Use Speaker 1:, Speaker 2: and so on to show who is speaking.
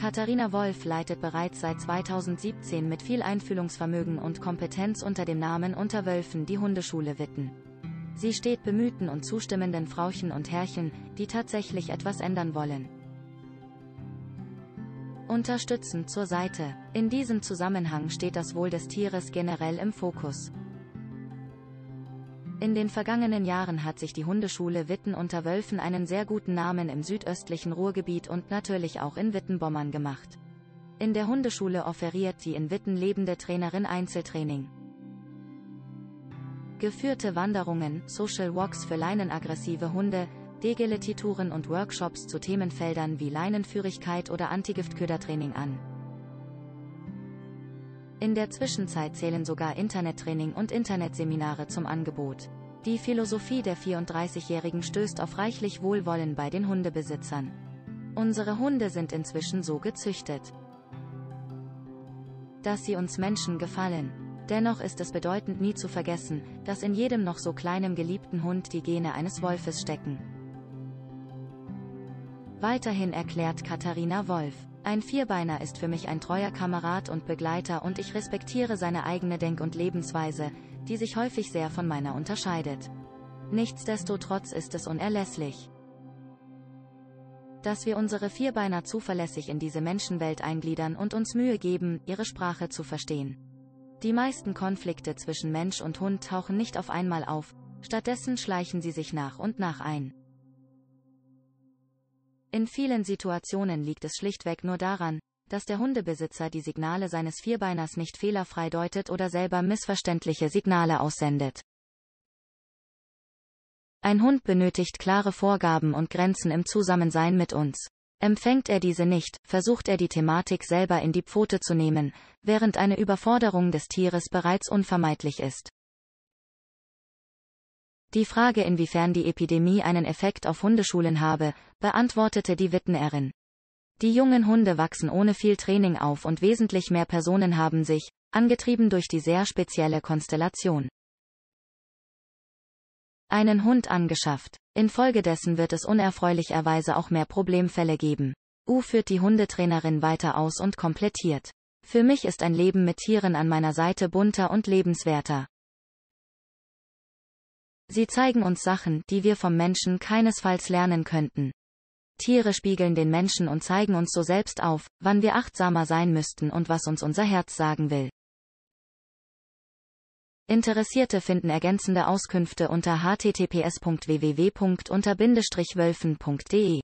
Speaker 1: Katharina Wolf leitet bereits seit 2017 mit viel Einfühlungsvermögen und Kompetenz unter dem Namen Unter Wölfen die Hundeschule Witten. Sie steht bemühten und zustimmenden Frauchen und Herrchen, die tatsächlich etwas ändern wollen. Unterstützend zur Seite. In diesem Zusammenhang steht das Wohl des Tieres generell im Fokus. In den vergangenen Jahren hat sich die Hundeschule Witten unter Wölfen einen sehr guten Namen im südöstlichen Ruhrgebiet und natürlich auch in Wittenbommern gemacht. In der Hundeschule offeriert die in Witten lebende Trainerin Einzeltraining. Geführte Wanderungen, Social Walks für leinenaggressive Hunde, Degeletituren und Workshops zu Themenfeldern wie Leinenführigkeit oder Antigiftködertraining an. In der Zwischenzeit zählen sogar Internettraining und Internetseminare zum Angebot. Die Philosophie der 34-Jährigen stößt auf reichlich Wohlwollen bei den Hundebesitzern. Unsere Hunde sind inzwischen so gezüchtet, dass sie uns Menschen gefallen. Dennoch ist es bedeutend nie zu vergessen, dass in jedem noch so kleinem geliebten Hund die Gene eines Wolfes stecken. Weiterhin erklärt Katharina Wolf. Ein Vierbeiner ist für mich ein treuer Kamerad und Begleiter und ich respektiere seine eigene Denk- und Lebensweise, die sich häufig sehr von meiner unterscheidet. Nichtsdestotrotz ist es unerlässlich, dass wir unsere Vierbeiner zuverlässig in diese Menschenwelt eingliedern und uns Mühe geben, ihre Sprache zu verstehen. Die meisten Konflikte zwischen Mensch und Hund tauchen nicht auf einmal auf, stattdessen schleichen sie sich nach und nach ein. In vielen Situationen liegt es schlichtweg nur daran, dass der Hundebesitzer die Signale seines Vierbeiners nicht fehlerfrei deutet oder selber missverständliche Signale aussendet. Ein Hund benötigt klare Vorgaben und Grenzen im Zusammensein mit uns. Empfängt er diese nicht, versucht er die Thematik selber in die Pfote zu nehmen, während eine Überforderung des Tieres bereits unvermeidlich ist. Die Frage inwiefern die Epidemie einen Effekt auf Hundeschulen habe, beantwortete die Wittenerin. Die jungen Hunde wachsen ohne viel Training auf und wesentlich mehr Personen haben sich, angetrieben durch die sehr spezielle Konstellation, einen Hund angeschafft. Infolgedessen wird es unerfreulicherweise auch mehr Problemfälle geben. U führt die Hundetrainerin weiter aus und komplettiert. Für mich ist ein Leben mit Tieren an meiner Seite bunter und lebenswerter. Sie zeigen uns Sachen, die wir vom Menschen keinesfalls lernen könnten. Tiere spiegeln den Menschen und zeigen uns so selbst auf, wann wir achtsamer sein müssten und was uns unser Herz sagen will. Interessierte finden ergänzende Auskünfte unter https://www.unter-wölfen.de